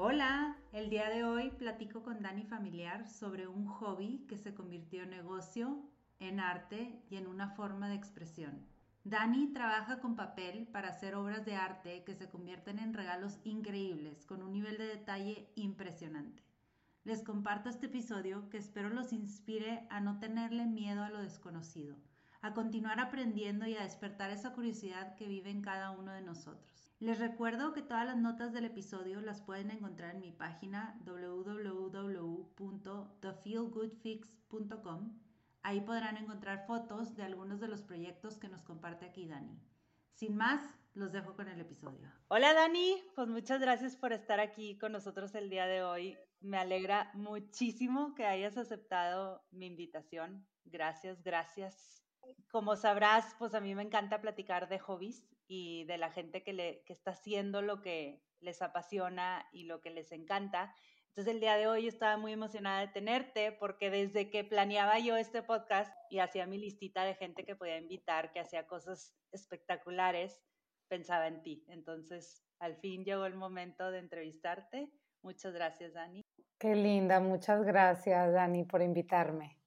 Hola, el día de hoy platico con Dani Familiar sobre un hobby que se convirtió en negocio, en arte y en una forma de expresión. Dani trabaja con papel para hacer obras de arte que se convierten en regalos increíbles con un nivel de detalle impresionante. Les comparto este episodio que espero los inspire a no tenerle miedo a lo desconocido, a continuar aprendiendo y a despertar esa curiosidad que vive en cada uno de nosotros. Les recuerdo que todas las notas del episodio las pueden encontrar en mi página www.thefeelgoodfix.com. Ahí podrán encontrar fotos de algunos de los proyectos que nos comparte aquí Dani. Sin más, los dejo con el episodio. Hola Dani, pues muchas gracias por estar aquí con nosotros el día de hoy. Me alegra muchísimo que hayas aceptado mi invitación. Gracias, gracias. Como sabrás, pues a mí me encanta platicar de hobbies y de la gente que, le, que está haciendo lo que les apasiona y lo que les encanta. Entonces el día de hoy estaba muy emocionada de tenerte porque desde que planeaba yo este podcast y hacía mi listita de gente que podía invitar, que hacía cosas espectaculares, pensaba en ti. Entonces al fin llegó el momento de entrevistarte. Muchas gracias, Dani. Qué linda, muchas gracias, Dani, por invitarme.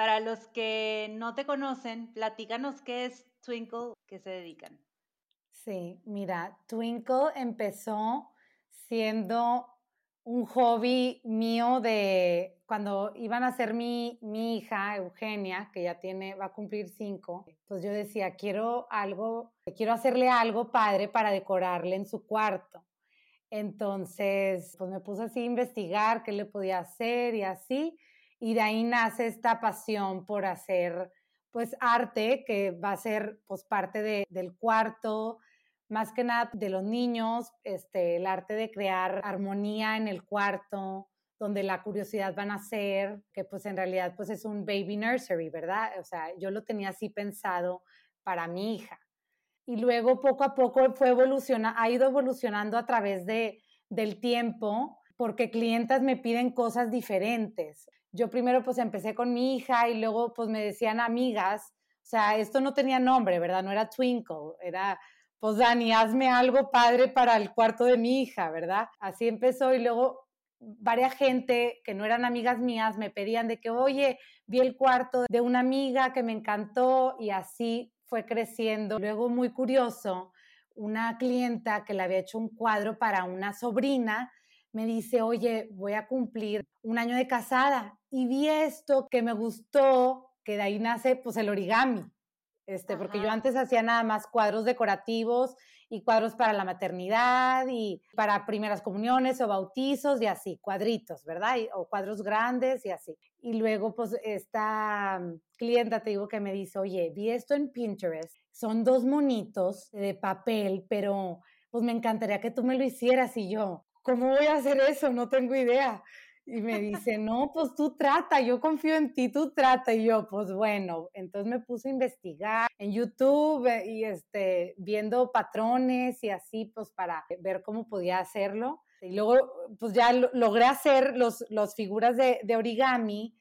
Para los que no te conocen, platícanos qué es Twinkle, qué se dedican. Sí, mira, Twinkle empezó siendo un hobby mío de cuando iban a ser mi, mi hija, Eugenia, que ya tiene, va a cumplir cinco, pues yo decía, quiero algo, quiero hacerle algo padre para decorarle en su cuarto. Entonces, pues me puse así a investigar qué le podía hacer y así, y de ahí nace esta pasión por hacer pues arte que va a ser pues parte de, del cuarto, más que nada de los niños, este, el arte de crear armonía en el cuarto, donde la curiosidad va a nacer, que pues en realidad pues es un baby nursery, ¿verdad? O sea, yo lo tenía así pensado para mi hija. Y luego poco a poco fue evoluciona, ha ido evolucionando a través de, del tiempo, porque clientas me piden cosas diferentes. Yo primero pues empecé con mi hija y luego pues me decían amigas, o sea, esto no tenía nombre, ¿verdad? No era Twinkle, era pues Dani, hazme algo padre para el cuarto de mi hija, ¿verdad? Así empezó y luego varias gente que no eran amigas mías me pedían de que, oye, vi el cuarto de una amiga que me encantó y así fue creciendo. Luego, muy curioso, una clienta que le había hecho un cuadro para una sobrina me dice, oye, voy a cumplir un año de casada y vi esto que me gustó, que de ahí nace pues el origami. Este, porque yo antes hacía nada más cuadros decorativos y cuadros para la maternidad y para primeras comuniones o bautizos y así, cuadritos, ¿verdad? o cuadros grandes y así. Y luego, pues, esta mm, clienta, te digo, que me dice, oye, vi esto en Pinterest, son dos monitos de papel, pero pues me encantaría que tú me lo hicieras y yo, ¿cómo voy a hacer eso? No tengo idea. Y me dice, no, pues tú trata, yo confío en ti, tú trata. Y yo, pues bueno, entonces me puse a investigar en YouTube eh, y este, viendo patrones y así, pues para ver cómo podía hacerlo. Y luego, pues ya logré hacer los, los figuras de, de origami,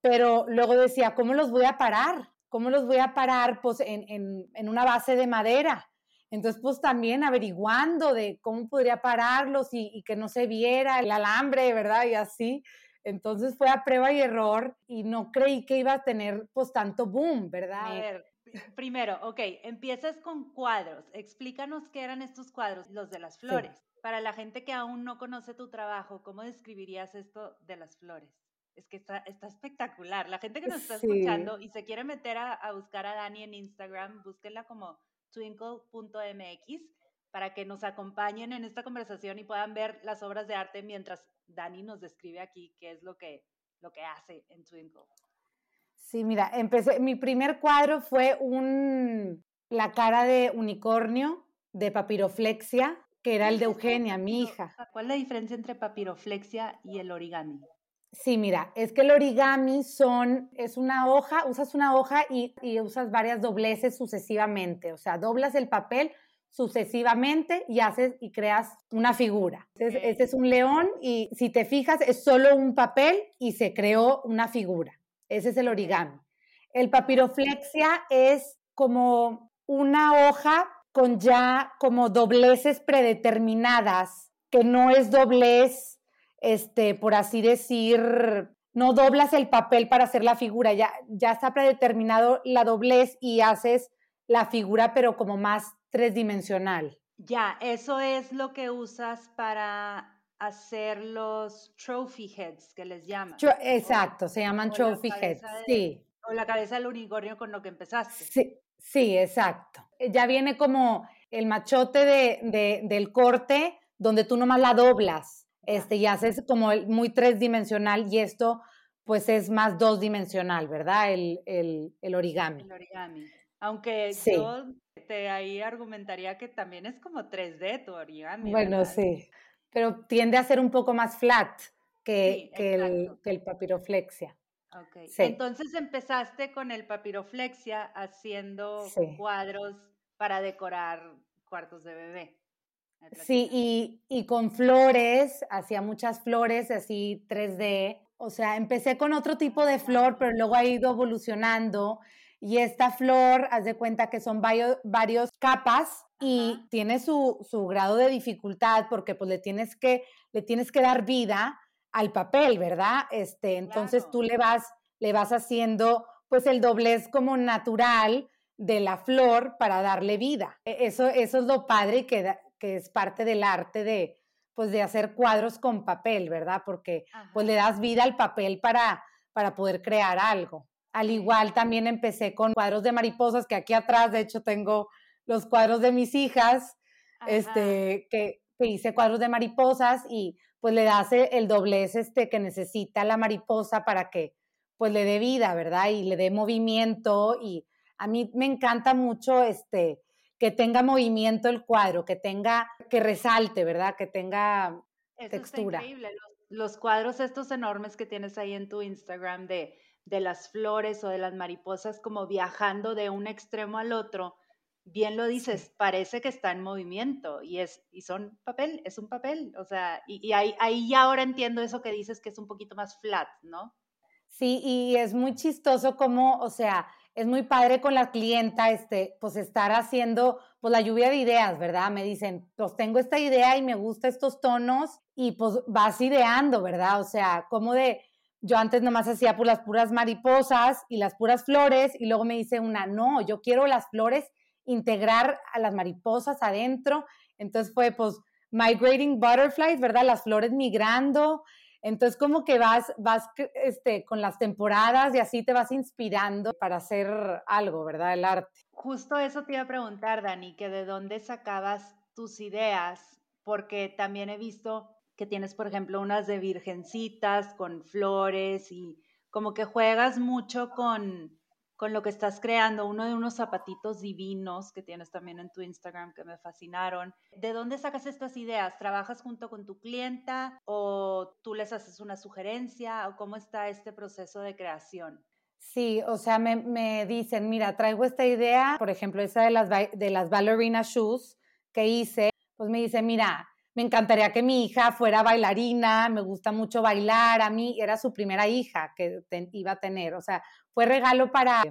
pero luego decía, ¿cómo los voy a parar? ¿Cómo los voy a parar? Pues en, en, en una base de madera. Entonces, pues también averiguando de cómo podría pararlos y, que no se viera el alambre, ¿verdad? Y así. Entonces fue a prueba y error y no creí que iba a tener pues tanto boom, ¿verdad? A ver, primero, ok, empiezas con cuadros. Explícanos qué eran estos cuadros, los de las flores. Para la gente que aún no conoce tu trabajo, ¿cómo describirías esto de las flores? Es que está, está espectacular. La gente que nos está escuchando y se quiere meter a, a buscar a Dani en Instagram, búsquenla como twinkle.mx para que nos acompañen en esta conversación y puedan ver las obras de arte mientras Dani nos describe aquí qué es lo que, lo que hace en Twinkle. Sí, mira, empecé, mi primer cuadro fue un, la cara de unicornio de papiroflexia, que era el de Eugenia, mi hija. ¿Cuál es la diferencia entre papiroflexia y el origami? Sí, mira, es que el origami son, es una hoja, usas una hoja y, usas varias dobleces sucesivamente, o sea, doblas el papel sucesivamente y haces y creas una figura. Este es un león y si te fijas es solo un papel y se creó una figura. Ese es el origami. El papiroflexia es como una hoja con ya como dobleces predeterminadas, que no es doblez este, por así decir, no doblas el papel para hacer la figura, ya, ya está predeterminado la doblez y haces la figura, pero como más tridimensional. Ya, eso es lo que usas para hacer los trophy heads, que les llaman. exacto, se llaman trophy heads, sí. O la cabeza del unicornio con lo que empezaste. Sí, sí, exacto. Ya viene como el machote de, del corte, donde tú nomás la doblas este, y haces como muy tres-dimensional y esto pues es más dos-dimensional, ¿verdad? El, el, origami. El origami. Aunque yo te ahí argumentaría que también es como 3D tu origami. Bueno, sí, pero tiende a ser un poco más flat que, que, el, que el, papiroflexia. Okay. Entonces empezaste con el papiroflexia haciendo cuadros para decorar cuartos de bebé. Sí, y, con flores, hacía muchas flores así 3D. O sea, empecé con otro tipo de flor, pero luego ha ido evolucionando. Y esta flor, haz de cuenta que son varios, varios capas y tiene su, su, grado de dificultad porque pues le tienes que, le tienes que dar vida al papel, ¿verdad? Este, entonces tú le vas, le vas haciendo pues el doblez como natural de la flor para darle vida. E, eso, eso es lo padre que da, que es parte del arte de, pues, de hacer cuadros con papel, ¿verdad? Porque pues le das vida al papel para, para poder crear algo. Al igual también empecé con cuadros de mariposas, que aquí atrás, de hecho, tengo los cuadros de mis hijas, este, que, hice cuadros de mariposas y pues le das el doblez este que necesita la mariposa para que pues le dé vida, ¿verdad? Y le dé movimiento y a mí me encanta mucho este que tenga movimiento el cuadro, que tenga, que resalte, ¿verdad? Que tenga textura. increíble. Los, cuadros estos enormes que tienes ahí en tu Instagram de, de las flores o de las mariposas como viajando de un extremo al otro, bien lo dices, parece que está en movimiento y es y son papel, es un papel, o sea, y, y ahí, ahí ya ahora entiendo eso que dices que es un poquito más flat, ¿no? Sí, y es muy chistoso como, o sea, es muy padre con la clienta, este, pues estar haciendo, pues la lluvia de ideas, ¿verdad? Me dicen, pues tengo esta idea y me gusta estos tonos y pues vas ideando, ¿verdad? O sea, como de, yo antes nomás hacía pues las puras mariposas y las puras flores y luego me dice una, no, yo quiero las flores integrar a las mariposas adentro. Entonces fue pues migrating butterflies, ¿verdad? Las flores migrando, entonces como que vas, vas este, con las temporadas y así te vas inspirando para hacer algo, ¿verdad? El arte. Justo eso te iba a preguntar, Dani, que de dónde sacabas tus ideas, porque también he visto que tienes, por ejemplo, unas de virgencitas con flores y como que juegas mucho con, con lo que estás creando, uno de unos zapatitos divinos que tienes también en tu Instagram que me fascinaron. ¿De dónde sacas estas ideas? ¿Trabajas junto con tu clienta o tú les haces una sugerencia o cómo está este proceso de creación? Sí, o sea, me, dicen, mira, traigo esta idea, por ejemplo, esa de las, de las ballerina shoes que hice, pues me dice, mira, me encantaría que mi hija fuera bailarina, me gusta mucho bailar, a mí era su primera hija que iba a tener, o sea, fue regalo para,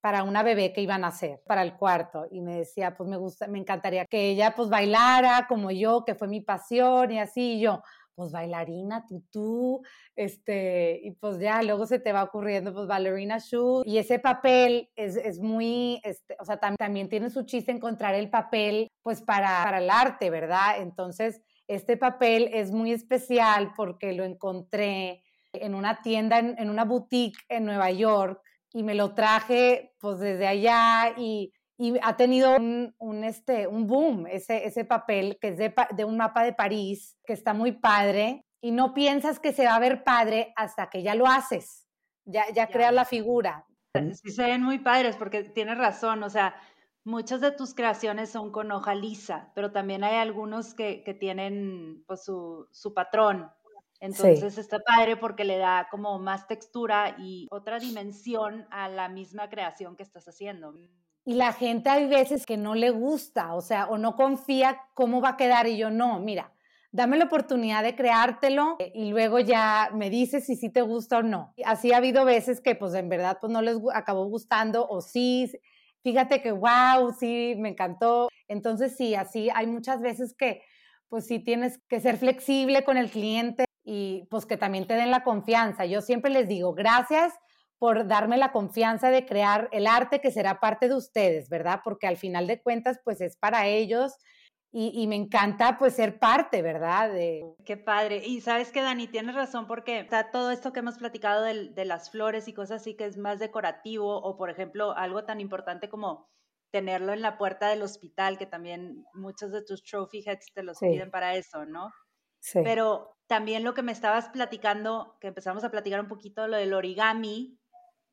para una bebé que iban a hacer, para el cuarto, y me decía, pues me gusta, me encantaría que ella pues bailara como yo, que fue mi pasión y así, yo, pues bailarina, tutú, este, y pues ya luego se te va ocurriendo, pues bailarina shoe, y ese papel es, es muy, este, o sea, también tiene su chiste encontrar el papel, pues para, para el arte, ¿verdad? Entonces, este papel es muy especial porque lo encontré en una tienda, en, una boutique en Nueva York y me lo traje pues desde allá y, ha tenido un, este, un boom ese, ese papel que es de, un mapa de París que está muy padre y no piensas que se va a ver padre hasta que ya lo haces, ya, ya, creas la figura. Sí se ven muy padres porque tienes razón, o sea, Muchas de tus creaciones son con hoja lisa, pero también hay algunos que, tienen pues, su, patrón. Entonces está padre porque le da como más textura y otra dimensión a la misma creación que estás haciendo. Y la gente hay veces que no le gusta, o sea, o no confía cómo va a quedar y yo no, mira, dame la oportunidad de creártelo y luego ya me dices si sí te gusta o no. Así ha habido veces que pues en verdad pues no les acabó gustando o sí, fíjate que wow, sí, me encantó. Entonces sí, así hay muchas veces que pues sí tienes que ser flexible con el cliente y pues que también te den la confianza. Yo siempre les digo, gracias por darme la confianza de crear el arte que será parte de ustedes, ¿verdad? Porque al final de cuentas, pues es para ellos y, me encanta pues ser parte, ¿verdad? De... Qué padre. Y sabes que Dani, tienes razón porque está todo esto que hemos platicado de, de las flores y cosas así que es más decorativo o por ejemplo algo tan importante como tenerlo en la puerta del hospital, que también muchos de tus trophy heads te los piden para eso, ¿no? Sí. Pero también lo que me estabas platicando, que empezamos a platicar un poquito, lo del origami,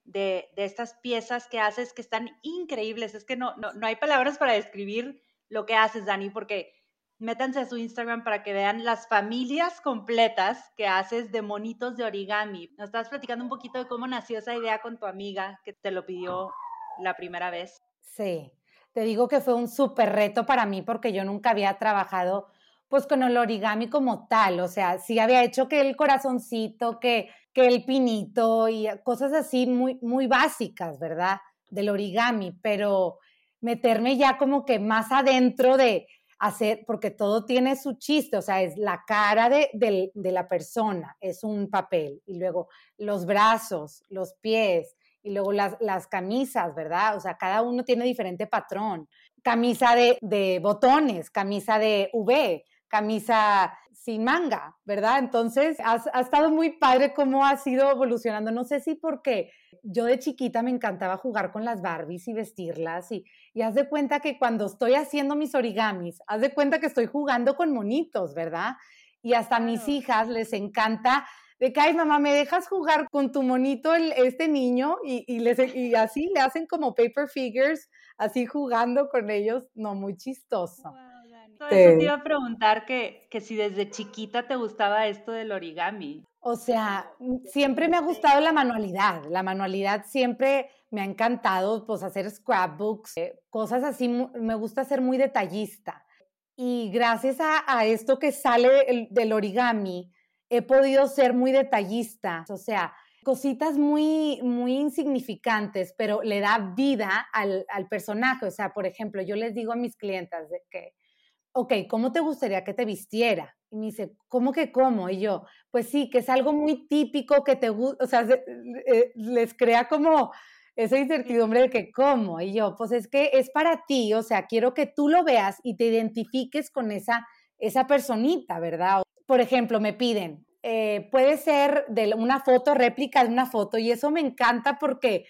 de, de estas piezas que haces que están increíbles. Es que no, no, no hay palabras para describir lo que haces, Dani, porque métanse a su Instagram para que vean las familias completas que haces de monitos de origami. Nos estabas platicando un poquito de cómo nació esa idea con tu amiga que te lo pidió la primera vez. Sí, te digo que fue un súper reto para mí porque yo nunca había trabajado pues con el origami como tal, o sea, sí había hecho que el corazoncito, que, que el pinito y cosas así muy, muy básicas, ¿verdad? Del origami, pero meterme ya como que más adentro de hacer, porque todo tiene su chiste, o sea, es la cara de, de la persona, es un papel, y luego los brazos, los pies, y luego las, las, camisas, ¿verdad? O sea, cada uno tiene diferente patrón. Camisa de, de botones, camisa de V, camisa sin manga, ¿verdad? Entonces, ha, estado muy padre cómo ha sido evolucionando. No sé si porque yo de chiquita me encantaba jugar con las Barbies y vestirlas y, y haz de cuenta que cuando estoy haciendo mis origamis, haz de cuenta que estoy jugando con monitos, ¿verdad? Y hasta a mis hijas les encanta de que, ay, mamá, ¿me dejas jugar con tu monito este niño? Y, y, les, y así le hacen como paper figures, así jugando con ellos, no, muy chistoso. Eso te iba a preguntar que, que si desde chiquita te gustaba esto del origami. O sea, mm, siempre me ha gustado la manualidad. La manualidad siempre me ha encantado, pues hacer scrapbooks, eh, cosas así. Me gusta ser muy detallista. Y gracias a, a esto que sale del origami, he podido ser muy detallista. O sea, cositas muy, muy insignificantes, pero le da vida al, al personaje. O sea, por ejemplo, yo les digo a mis clientas de que ok, ¿cómo te gustaría que te vistiera? Y me dice, ¿cómo que cómo? Y yo, pues sí, que es algo muy típico que te gusta, o sea, eh, les crea como esa incertidumbre de que cómo. Y yo, pues es que es para ti, o sea, quiero que tú lo veas y te identifiques con esa, esa personita, ¿verdad? Por ejemplo, me piden, eh, puede ser de una foto, réplica de una foto, y eso me encanta porque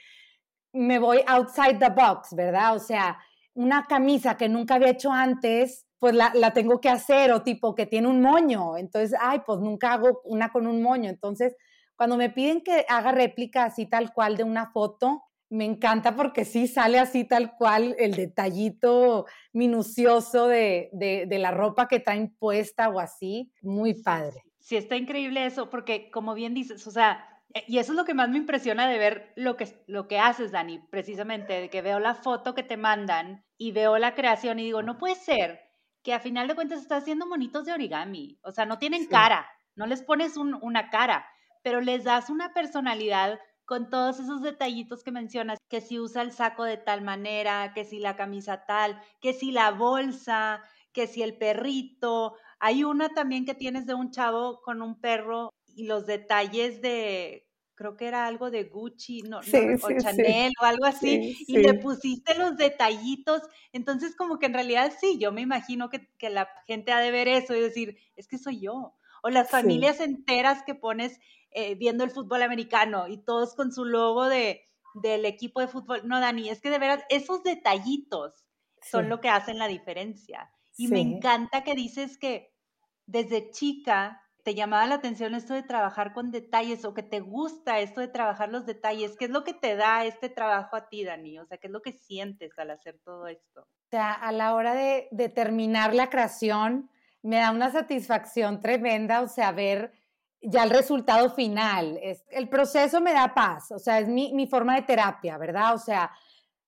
me voy outside the box, ¿verdad? O sea, una camisa que nunca había hecho antes, pues la, la, tengo que hacer o tipo que tiene un moño. Entonces, ay, pues nunca hago una con un moño. Entonces, cuando me piden que haga réplica así tal cual de una foto, me encanta porque sí sale así tal cual el detallito minucioso de, de, de la ropa que traen puesta o así. Muy padre. Sí, está increíble eso porque como bien dices, o sea, eh, y eso es lo que más me impresiona de ver lo que, lo que haces, Dani, precisamente, de que veo la foto que te mandan y veo la creación y digo, no puede ser que a final de cuentas estás haciendo monitos de origami. O sea, no tienen cara, no les pones una cara, pero les das una personalidad con todos esos detallitos que mencionas, que si usa el saco de tal manera, que si la camisa tal, que si la bolsa, que si el perrito. Hay una también que tienes de un chavo con un perro y los detalles de creo que era algo de Gucci, no, o Chanel o algo así, y le pusiste los detallitos. Entonces, como que en realidad sí, yo me imagino que, que, la gente ha de ver eso y decir, es que soy yo. O las familias enteras que pones eh, viendo el fútbol americano y todos con su logo de, del equipo de fútbol. No, Dani, es que de verdad esos detallitos son lo que hacen la diferencia. Y me encanta que dices que desde chica te llamaba la atención esto de trabajar con detalles o que te gusta esto de trabajar los detalles? ¿Qué es lo que te da este trabajo a ti, Dani? O sea, ¿qué es lo que sientes al hacer todo esto? O sea, a la hora de, terminar la creación, me da una satisfacción tremenda, o sea, ver ya el resultado final. Es, el proceso me da paz, o sea, es mi, forma de terapia, ¿verdad? O sea,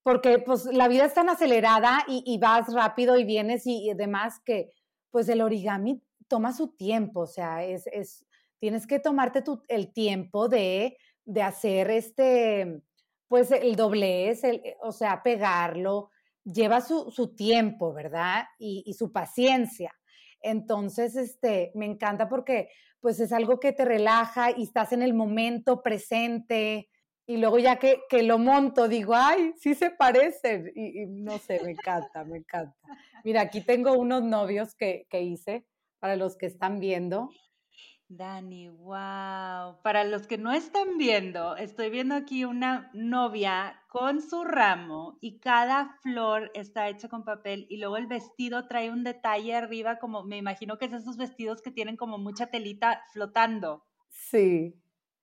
porque pues la vida es tan acelerada y, vas rápido y vienes y, demás que pues el origami toma su tiempo, o sea, es, es tienes que tomarte tu, el tiempo de, de, hacer este, pues el doblez, el, o sea, pegarlo, lleva su, su tiempo, ¿verdad? Y, y, su paciencia. Entonces, este, me encanta porque pues es algo que te relaja y estás en el momento presente, y luego ya que, que, lo monto, digo, ay, sí se parecen. Y, no sé, me encanta, me encanta. Mira, aquí tengo unos novios que, que hice para los que están viendo. Dani, wow. Para los que no están viendo, estoy viendo aquí una novia con su ramo y cada flor está hecha con papel y luego el vestido trae un detalle arriba como me imagino que es esos vestidos que tienen como mucha telita flotando. Sí,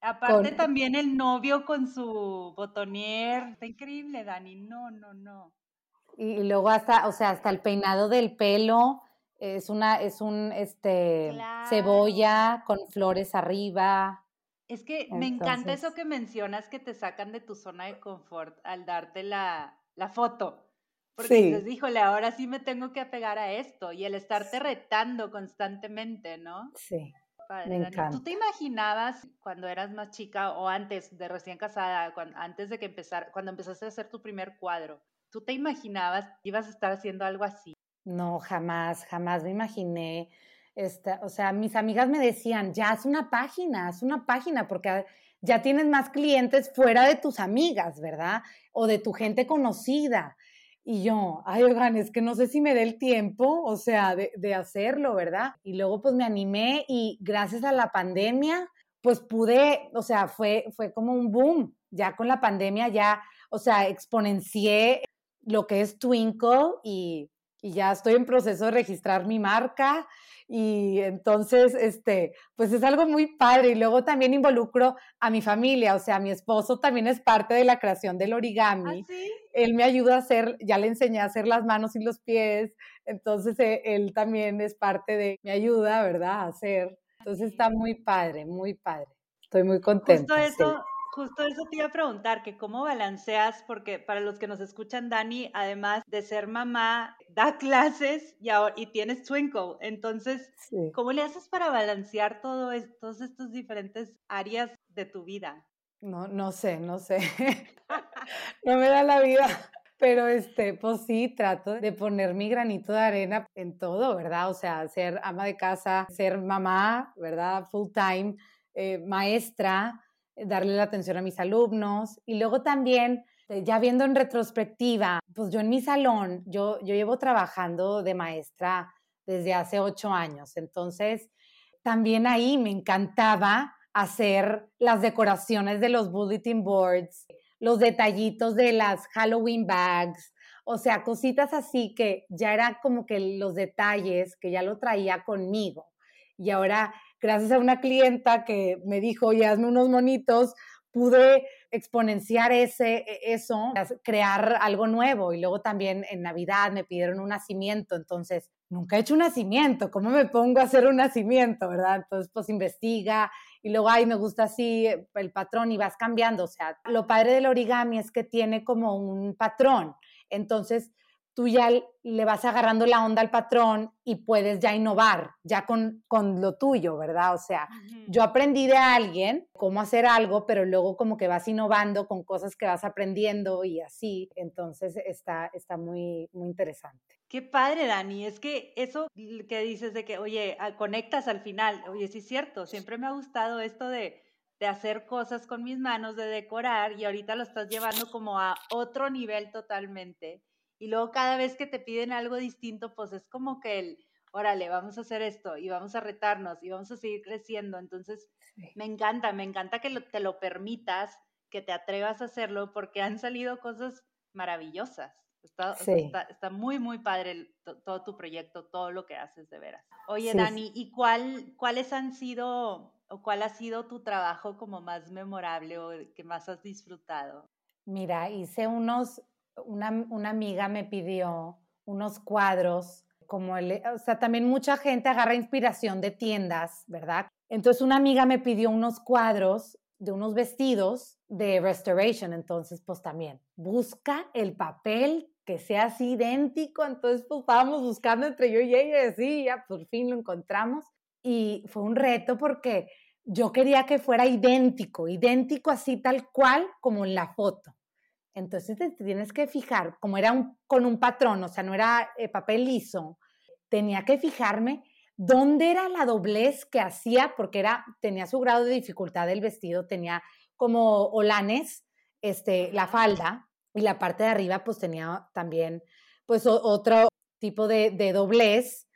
Aparte también el novio con su botonier. Está increíble, Dani. No, no, no. Y, luego hasta, o sea, hasta el peinado del pelo es una, es un, este, cebolla con flores arriba. Es que me encanta eso que mencionas que te sacan de tu zona de confort al darte la, la foto. Porque sí. dices, híjole, ahora sí me tengo que apegar a esto y el estarte retando constantemente, ¿no? Sí. ¿Tú te imaginabas cuando eras más chica o antes de recién casada, antes de que empezar, cuando empezaste a hacer tu primer cuadro, ¿tú te imaginabas que ibas a estar haciendo algo así? No, jamás, jamás me imaginé. Esta, o sea, mis amigas me decían, ya haz una página, haz una página, porque ya tienes más clientes fuera de tus amigas, ¿verdad? O de tu gente conocida. Y yo, ay, oigan, es que no sé si me dé el tiempo, o sea, de, de, hacerlo, ¿verdad? Y luego pues me animé y gracias a la pandemia, pues pude, o sea, fue, fue como un boom. Ya con la pandemia ya, o sea, exponencié lo que es Twinkle y, y ya estoy en proceso de registrar mi marca y entonces, este, pues es algo muy padre. Y luego también involucro a mi familia, o sea, mi esposo también es parte de la creación del origami. ¿Ah, sí? Él me ayuda a hacer, ya le enseñé a hacer las manos y los pies, entonces eh, él también es parte de mi ayuda, ¿verdad? A hacer. Entonces está muy padre, muy padre. Estoy muy contenta. Justo eso, Justo eso te iba a preguntar, que cómo balanceas, porque para los que nos escuchan, Dani, además de ser mamá, da clases y, ahora, y tienes Twinkle. Entonces, ¿cómo le haces para balancear todo esto, todas estas diferentes áreas de tu vida? No, no sé, no sé. no me da la vida. Pero este, pues sí, trato de poner mi granito de arena en todo, ¿verdad? O sea, ser ama de casa, ser mamá, ¿verdad? Full time, eh, maestra, darle la atención a mis alumnos. Y luego también, eh, ya viendo en retrospectiva, pues yo en mi salón, yo, yo llevo trabajando de maestra desde hace ocho años, entonces también ahí me encantaba hacer las decoraciones de los bulletin boards, los detallitos de las Halloween bags, o sea, cositas así que ya era como que los detalles que ya lo traía conmigo. Y ahora gracias a una clienta que me dijo, oye, hazme unos monitos, pude exponenciar ese, e, eso, crear algo nuevo. Y luego también en Navidad me pidieron un nacimiento, entonces nunca he hecho un nacimiento, ¿cómo me pongo a hacer un nacimiento, verdad? Entonces, pues investiga y luego, ay, me gusta así el patrón y vas cambiando. O sea, lo padre del origami es que tiene como un patrón. Entonces, tú ya le vas agarrando la onda al patrón y puedes ya innovar, ya con, con lo tuyo, ¿verdad? O sea, yo aprendí de alguien cómo hacer algo, pero luego como que vas innovando con cosas que vas aprendiendo y así, entonces está, está muy, muy interesante. Qué padre, Dani. Es que eso que dices de que, oye, conectas al final, oye, sí es cierto, siempre me ha gustado esto de, de hacer cosas con mis manos, de decorar, y ahorita lo estás llevando como a otro nivel totalmente y luego cada vez que te piden algo distinto, pues es como que el, órale, vamos a hacer esto y vamos a retarnos y vamos a seguir creciendo. Entonces, me encanta, me encanta que te lo permitas, que te atrevas a hacerlo porque han salido cosas maravillosas. Está, está, muy, muy padre todo tu proyecto, todo lo que haces de veras. Oye, Dani, ¿y cuál, cuáles han sido o cuál ha sido tu trabajo como más memorable o que más has disfrutado? Mira, hice unos una, una amiga me pidió unos cuadros como el, o sea, también mucha gente agarra inspiración de tiendas, ¿verdad? Entonces una amiga me pidió unos cuadros de unos vestidos de restoration, entonces pues también busca el papel que sea así idéntico, entonces pues estábamos buscando entre yo y ella y así, ya por fin lo encontramos y fue un reto porque yo quería que fuera idéntico, idéntico así tal cual como en la foto. Entonces te tienes que fijar, como era un, con un patrón, o sea, no era eh, papel liso, tenía que fijarme dónde era la doblez que hacía, porque era, tenía su grado de dificultad del vestido, tenía como olanes, este, la falda, y la parte de arriba pues tenía también pues otro tipo de, de doblez,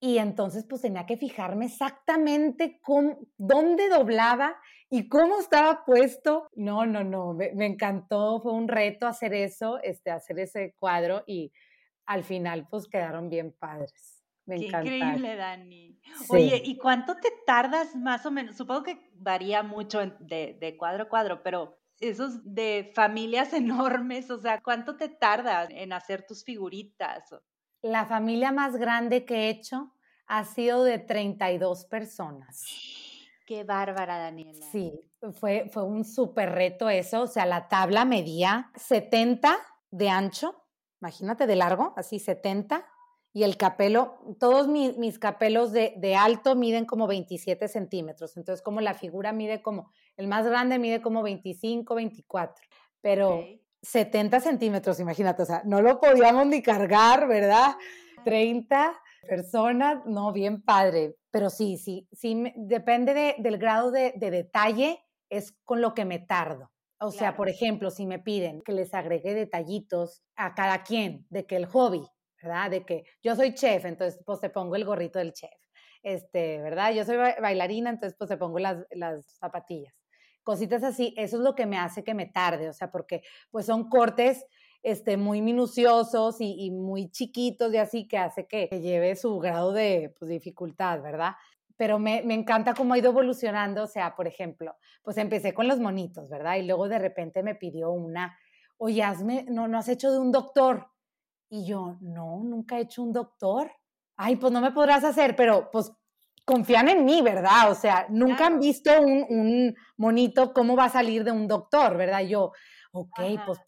y entonces pues tenía que fijarme exactamente cómo, dónde doblaba y cómo estaba puesto. No, no, no, me, encantó, fue un reto hacer eso, este, hacer ese cuadro y al final pues quedaron bien padres. Me Qué increíble, Dani. Oye, ¿y cuánto te tardas más o menos? Supongo que varía mucho de, de cuadro a cuadro, pero esos de familias enormes, o sea, ¿cuánto te tardas en hacer tus figuritas? La familia más grande que he hecho ha sido de 32 personas. Qué bárbara, Daniela. Sí, fue, fue un súper reto eso. O sea, la tabla medía 70 de ancho, imagínate, de largo, así 70. Y el capelo, todos mis, mis capelos de, de, alto miden como 27 centímetros. Entonces, como la figura mide como, el más grande mide como 25, 24. Pero 70 centímetros, imagínate, o sea, no lo podíamos ni cargar, ¿verdad? 30 personas, no, bien padre. Pero sí, sí, sí, depende del grado de, detalle, es con lo que me tardo. O sea, por ejemplo, si me piden que les agregue detallitos a cada quien, de que el hobby, ¿verdad? De que yo soy chef, entonces pues te pongo el gorrito del chef. Este, ¿verdad? Yo soy bailarina, entonces pues te pongo las, las zapatillas cositas así, eso es lo que me hace que me tarde, o sea, porque pues son cortes este, muy minuciosos y, muy chiquitos y así que hace que, lleve su grado de pues, dificultad, ¿verdad? Pero me, me, encanta cómo ha ido evolucionando, o sea, por ejemplo, pues empecé con los monitos, ¿verdad? Y luego de repente me pidió una, oye, hazme, no, no has hecho de un doctor. Y yo, no, nunca he hecho un doctor. Ay, pues no me podrás hacer, pero pues confían en mí, ¿verdad? O sea, nunca han visto un, monito cómo va a salir de un doctor, ¿verdad? Yo, ok, pues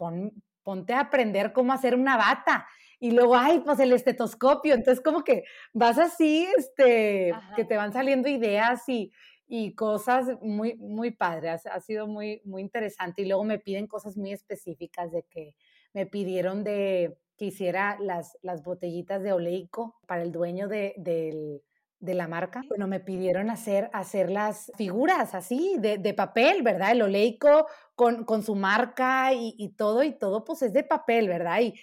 ponte a aprender cómo hacer una bata. Y luego, ay, pues el estetoscopio. Entonces, como que vas así, este, que te van saliendo ideas y, y cosas muy, muy padres. Ha, sido muy, muy interesante. Y luego me piden cosas muy específicas de que me pidieron de que hiciera las, las botellitas de oleico para el dueño de, del de la marca, bueno, me pidieron hacer, hacer las figuras así, de, de papel, ¿verdad? El oleico con, con su marca y, y, todo, y todo pues es de papel, ¿verdad? Y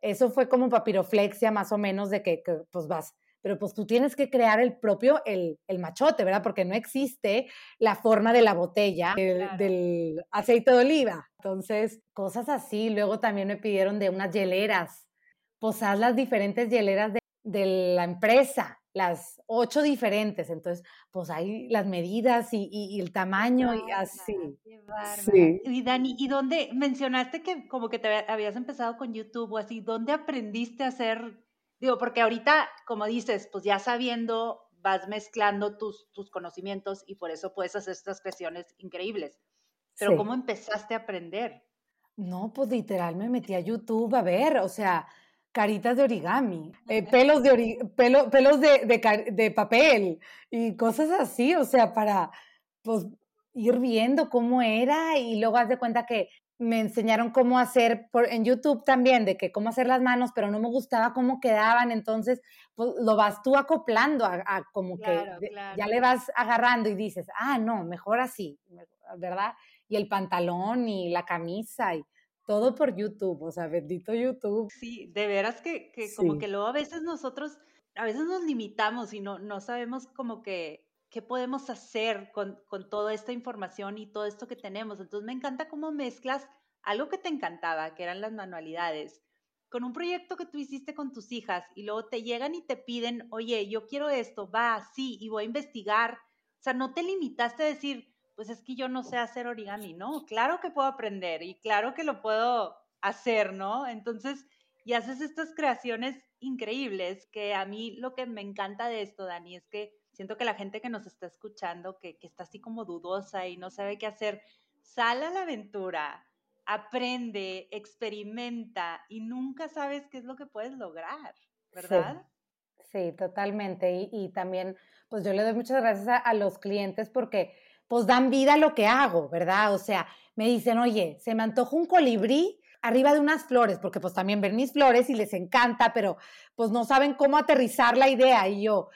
eso fue como papiroflexia más o menos de que, pues vas, pero pues tú tienes que crear el propio, el, el, machote, ¿verdad? Porque no existe la forma de la botella del aceite de oliva. Entonces, cosas así. Luego también me pidieron de unas hieleras, posar las diferentes hieleras de, de la empresa las ocho diferentes, entonces, pues hay las medidas y, el tamaño y así. sí. Y Dani, ¿y dónde mencionaste que como que te habías empezado con YouTube o así? ¿Dónde aprendiste a hacer? Digo, porque ahorita, como dices, pues ya sabiendo, vas mezclando tus, tus conocimientos y por eso puedes hacer estas creaciones increíbles. Pero ¿cómo empezaste a aprender? No, pues literal me metí a YouTube a ver, o sea, caritas de origami, eh, pelos, de, pelos de, de, papel y cosas así, o sea, para pues, ir viendo cómo era y luego haz de cuenta que me enseñaron cómo hacer por, en YouTube también, de que cómo hacer las manos, pero no me gustaba cómo quedaban, entonces pues, lo vas tú acoplando a, como que ya le vas agarrando y dices, ah, no, mejor así, ¿verdad? Y el pantalón y la camisa y todo por YouTube, o sea, bendito YouTube. Sí, de veras que, que como que luego a veces nosotros, a veces nos limitamos y no, no sabemos como que qué podemos hacer con, con toda esta información y todo esto que tenemos. Entonces me encanta cómo mezclas algo que te encantaba, que eran las manualidades, con un proyecto que tú hiciste con tus hijas y luego te llegan y te piden, oye, yo quiero esto, va, sí, y voy a investigar. O sea, no te limitaste a decir, pues es que yo no sé hacer origami, ¿no? Claro que puedo aprender y claro que lo puedo hacer, ¿no? Entonces, y haces estas creaciones increíbles que a mí lo que me encanta de esto, Dani, es que siento que la gente que nos está escuchando, que, que está así como dudosa y no sabe qué hacer, sal a la aventura, aprende, experimenta y nunca sabes qué es lo que puedes lograr, ¿verdad? Sí, totalmente. Y, también, pues yo le doy muchas gracias a, a, los clientes porque pues dan vida a lo que hago, ¿verdad? O sea, me dicen, oye, se me antoja un colibrí arriba de unas flores, porque pues también ven mis flores y les encanta, pero pues no saben cómo aterrizar la idea. Y yo,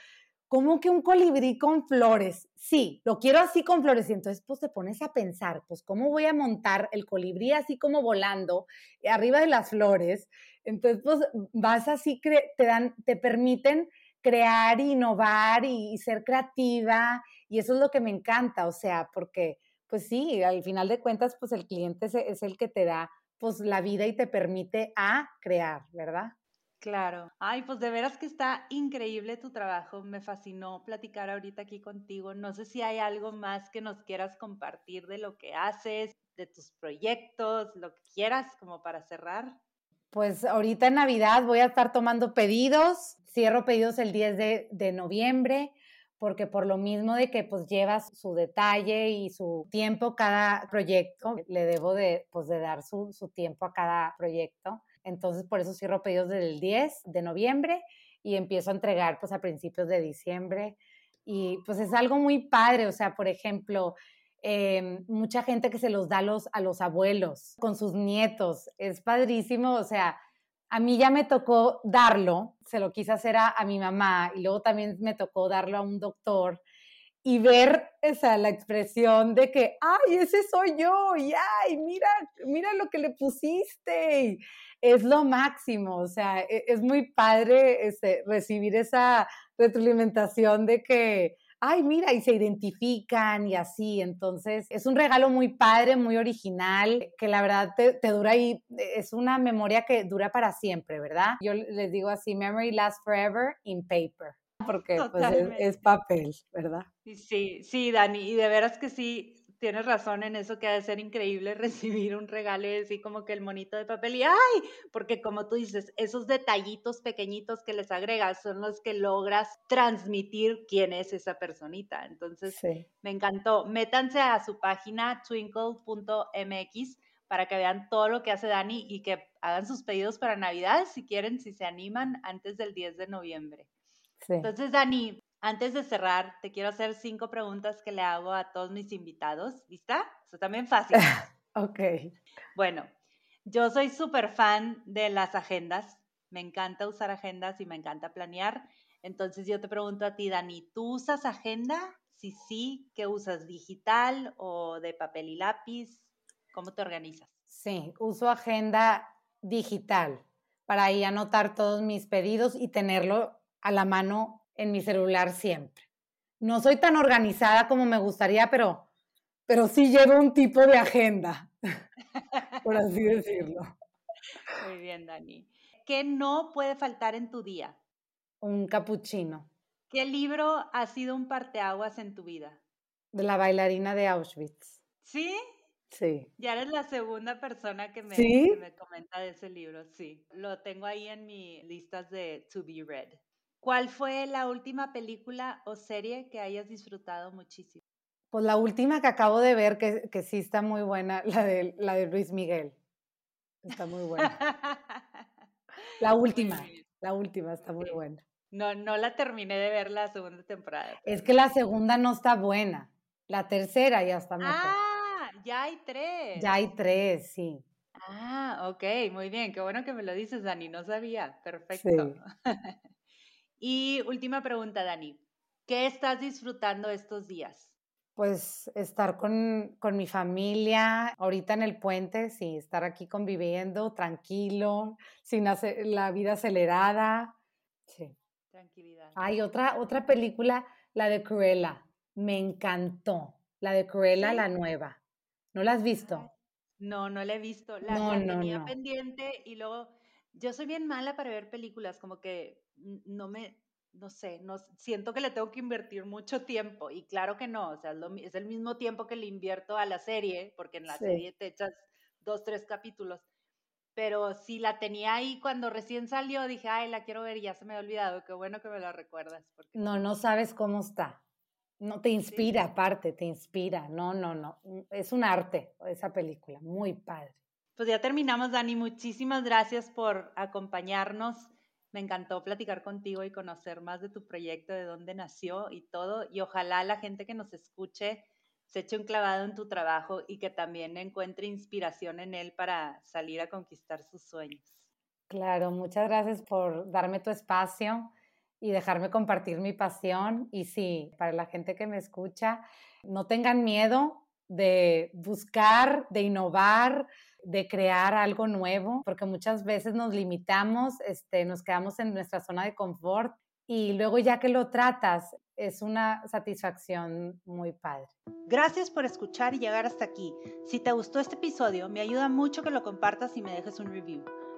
¿cómo que un colibrí con flores? Sí, lo quiero así con flores. Y entonces pues te pones a pensar, pues cómo voy a montar el colibrí así como volando arriba de las flores. Entonces pues vas así, te dan, te permiten crear, innovar y, ser creativa. Y eso es lo que me encanta, o sea, porque pues sí, al final de cuentas pues el cliente es el que te da pues la vida y te permite a crear, ¿verdad? Claro. Ay, pues de veras que está increíble tu trabajo. Me fascinó platicar ahorita aquí contigo. No sé si hay algo más que nos quieras compartir de lo que haces, de tus proyectos, lo que quieras como para cerrar. Pues ahorita en Navidad voy a estar tomando pedidos. Cierro pedidos el 10 de, de noviembre porque por lo mismo de que pues llevas su detalle y su tiempo cada proyecto, le debo de, pues, de dar su, su tiempo a cada proyecto. Entonces por eso cierro pedidos desde el 10 de noviembre y empiezo a entregar pues a principios de diciembre. Y pues es algo muy padre, o sea, por ejemplo, em, mucha gente que se los da los, a los abuelos con sus nietos, es padrísimo, o sea, a mí ya me tocó darlo, se lo quise hacer a, mi mamá y luego también me tocó darlo a un doctor y ver esa la expresión de que, ay, ese soy yo, y ay, mira, mira lo que le pusiste. es lo máximo, o sea, e, es, muy padre este, recibir esa retroalimentación de que, ay, mira, y se identifican y así. Entonces, es un regalo muy padre, muy original, que la verdad te, dura y es una memoria que dura para siempre, ¿verdad? Yo les digo así, memory lasts forever in paper porque pues, es, papel, ¿verdad? Sí, sí, Dani, y de veras que sí, tienes razón en eso que ha de ser increíble recibir un regalo y así como que el monito de papel y ¡ay! Porque como tú dices, esos detallitos pequeñitos que les agregas son los que logras transmitir quién es esa personita. Entonces, me encantó. Métanse a su página twinkle.mx para que vean todo lo que hace Dani y que hagan sus pedidos para Navidad si quieren, si se animan antes del 10 de noviembre. Entonces, Dani, antes de cerrar, te quiero hacer cinco preguntas que le hago a todos mis invitados. ¿Lista? Eso también fácil. ok. Bueno, yo soy súper fan de las agendas. Me encanta usar agendas y me encanta planear. Entonces yo te pregunto a ti, Dani, ¿tú usas agenda? Si sí, ¿qué usas? ¿Digital o de papel y lápiz? ¿Cómo te organizas? Sí, uso agenda digital para ahí anotar todos mis pedidos y tenerlo a la mano en mi celular siempre. No soy tan organizada como me gustaría, pero, pero sí llevo un tipo de agenda, por así decirlo. Muy bien, Dani. ¿Qué no puede faltar en tu día? Un capuchino. ¿Qué libro ha sido un parteaguas en tu vida? De la bailarina de Auschwitz. ¿Sí? Sí. Ya eres la segunda persona que me, que me comenta de ese libro, sí. Lo tengo ahí en mi listas de to be read. ¿Cuál fue la última película o serie que hayas disfrutado muchísimo? Pues la última que acabo de ver, que, que sí está muy buena, la de, la de Luis Miguel. Está muy buena. la última, la última está muy buena. No, no la terminé de ver la segunda temporada. Es que la segunda no está buena. La tercera ya está mejor. Ah, ya hay tres. Ya hay tres, sí. Ah, ok, muy bien. Qué bueno que me lo dices, Dani. No sabía. Perfecto. Sí. Y última pregunta, Dani. ¿Qué estás disfrutando estos días? Pues estar con, con, mi familia, ahorita en el puente, sí, estar aquí conviviendo, tranquilo, sin hacer la vida acelerada. Sí. Tranquilidad. Hay otra, otra película, la de Cruella. Me encantó. La de Cruella, la nueva. ¿No la has visto? No, no la he visto. La, no, tenía pendiente y luego yo soy bien mala para ver películas, como que no me, no sé, no, siento que le tengo que invertir mucho tiempo y claro que no, o sea, es, el mismo tiempo que le invierto a la serie, porque en la serie te echas dos, tres capítulos, pero sí la tenía ahí cuando recién salió, dije, ay, la quiero ver y ya se me ha olvidado, qué bueno que me la recuerdas. Porque... No, no sabes cómo está. No te inspira, aparte, te inspira. No, no, no. Es un arte esa película, muy padre. Pues ya terminamos, Dani. Muchísimas gracias por acompañarnos. Me encantó platicar contigo y conocer más de tu proyecto, de dónde nació y todo. Y ojalá la gente que nos escuche se eche un clavado en tu trabajo y que también encuentre inspiración en él para salir a conquistar sus sueños. Claro, muchas gracias por darme tu espacio y dejarme compartir mi pasión. Y sí, para la gente que me escucha, no tengan miedo de buscar, de innovar, de crear algo nuevo, porque muchas veces nos limitamos, este, nos quedamos en nuestra zona de confort y luego ya que lo tratas, es una satisfacción muy padre. Gracias por escuchar y llegar hasta aquí. Si te gustó este episodio, me ayuda mucho que lo compartas y me dejes un review.